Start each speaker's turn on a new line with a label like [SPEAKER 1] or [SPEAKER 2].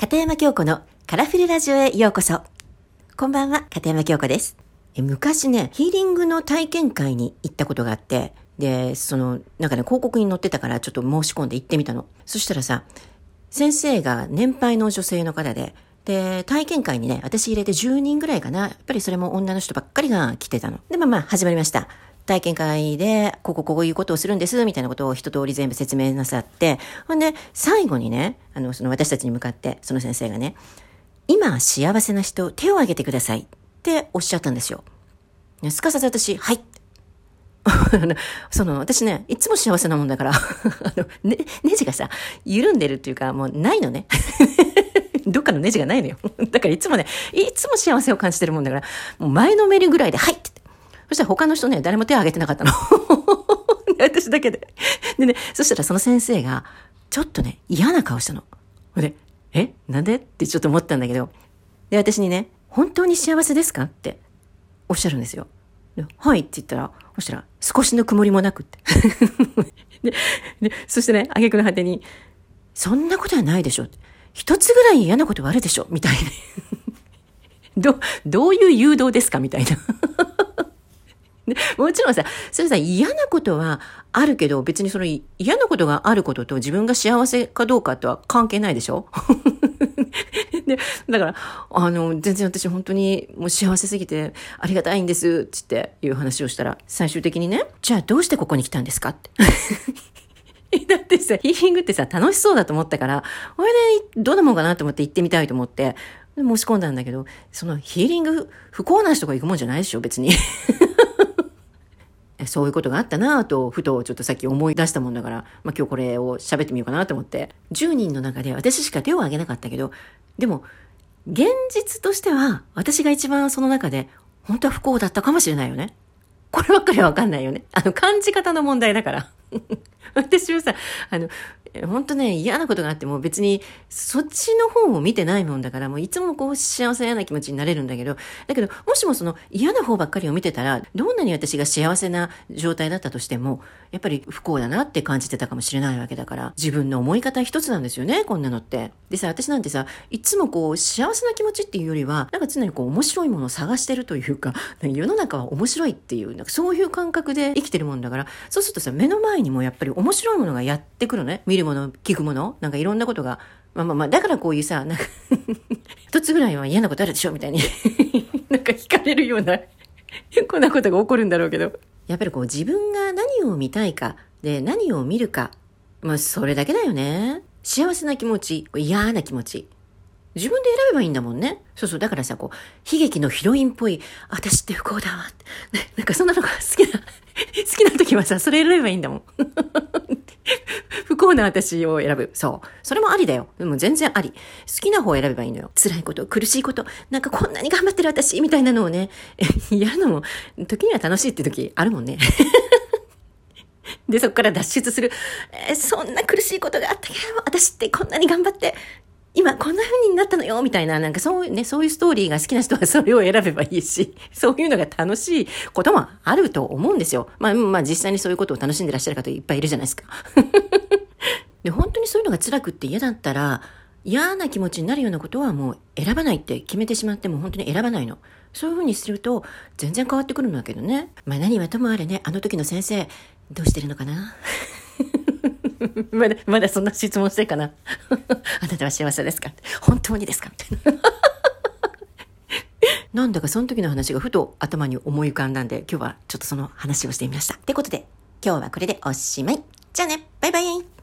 [SPEAKER 1] 片山京子のカラフルラジオへようこそ。こんばんは、片山京子です。昔ね、ヒーリングの体験会に行ったことがあって、で、その、なんかね、広告に載ってたからちょっと申し込んで行ってみたの。そしたらさ、先生が年配の女性の方で、で、体験会にね、私入れて10人ぐらいかな。やっぱりそれも女の人ばっかりが来てたの。で、まあまあ、始まりました。体験会で、ここ、こういうことをするんです、みたいなことを一通り全部説明なさって、ほんで、最後にね、あの、その私たちに向かって、その先生がね、今幸せな人、手を挙げてくださいっておっしゃったんですよ。すかさず私、はい。その、私ね、いつも幸せなもんだから あの、ね、ネジがさ、緩んでるっていうか、もうないのね。どっかのネジがないのよ。だからいつもね、いつも幸せを感じてるもんだから、もう前のめりぐらいで、はいってそしたら他の人ね、誰も手を挙げてなかったの。私だけで。でね、そしたらその先生が、ちょっとね、嫌な顔したの。ほで、えなんで？ってちょっと思ったんだけど。で、私にね、本当に幸せですか？っておっしゃるんですよ。はいって言ったら、そしたら、少しの曇りもなくって。でで、そしてね、挙句の果てに、そんなことはないでしょ。一つぐらい嫌なことはあるでしょみたいな。ど、どういう誘導ですか？みたいな。もちろんさ、それさ、嫌なことはあるけど、別にその嫌なことがあることと自分が幸せかどうかとは関係ないでしょ？で、だから、あの、全然私本当にもう幸せすぎてありがたいんです、つっていう話をしたら、最終的にね、じゃあどうしてここに来たんですか？って。だってさ、ヒーリングってさ、楽しそうだと思ったから、これでどうなもんかなと思って行ってみたいと思って、申し込んだんだけど、そのヒーリング不幸な人が行くもんじゃないでしょ、別に。そういうことがあったなぁと、ふとちょっとさっき思い出したもんだから、まあ、今日これを喋ってみようかなと思って、10人の中で私しか手を挙げなかったけど、でも、現実としては、私が一番その中で、本当は不幸だったかもしれないよね。こればっかりはわかんないよね。あの、感じ方の問題だから。私はさ、あの、本当ね、嫌なことがあっても別にそっちの方を見てないもんだから、もういつもこう幸せ嫌な気持ちになれるんだけど、だけど、もしもその嫌な方ばっかりを見てたら、どんなに私が幸せな状態だったとしても、やっぱり不幸だなって感じてたかもしれないわけだから、自分の思い方一つなんですよね、こんなのって。でさ、私なんてさ、いつもこう幸せな気持ちっていうよりは、なんか常にこう面白いものを探してるというか、世の中は面白いっていう、なんかそういう感覚で生きてるもんだから、そうするとさ、目の前にもやっぱり面白いものがやってくるね。見るもの、聞くもの、なんかいろんなことが、まあまあまあ、だからこういうさ、なんか 一つぐらいは嫌なことあるでしょみたいに なんか聞かれるようなこんなことが起こるんだろうけど。やっぱりこう自分が何を見たいか、で何を見るか、まあそれだけだよね。幸せな気持ち、嫌な気持ち。自分で選べばいいんだもんね。そうそう。だからさ、こう、悲劇のヒロインっぽい、私って不幸だわ。ね、なんかそんなのが好きな、好きな時はさ、それ選べばいいんだもん。不幸な私を選ぶ。そう。それもありだよ。でも全然あり。好きな方を選べばいいのよ。辛いこと、苦しいこと、なんかこんなに頑張ってる私、みたいなのをね、嫌なのも、時には楽しいって時あるもんね。で、そこから脱出する。えー、そんな苦しいことがあったけど、私ってこんなに頑張って、今こんな風になったのよみたいな、なんかそういうね、そういうストーリーが好きな人はそれを選べばいいし、そういうのが楽しいこともあると思うんですよ。まあ、まあ実際にそういうことを楽しんでらっしゃる方いっぱいいるじゃないですか。で、本当にそういうのが辛くって嫌だったら、嫌な気持ちになるようなことはもう選ばないって決めてしまっても本当に選ばないの。そういう風にすると全然変わってくるんだけどね。まあ何はともあれね、あの時の先生、どうしてるのかな？まだ、まだそんな質問してるかな？あなたは幸せですか？本当にですか？みたいな。なんだかその時の話がふと頭に思い浮かんだんで、今日はちょっとその話をしてみました。ってことで、今日はこれでおしまい。じゃあね、バイバイ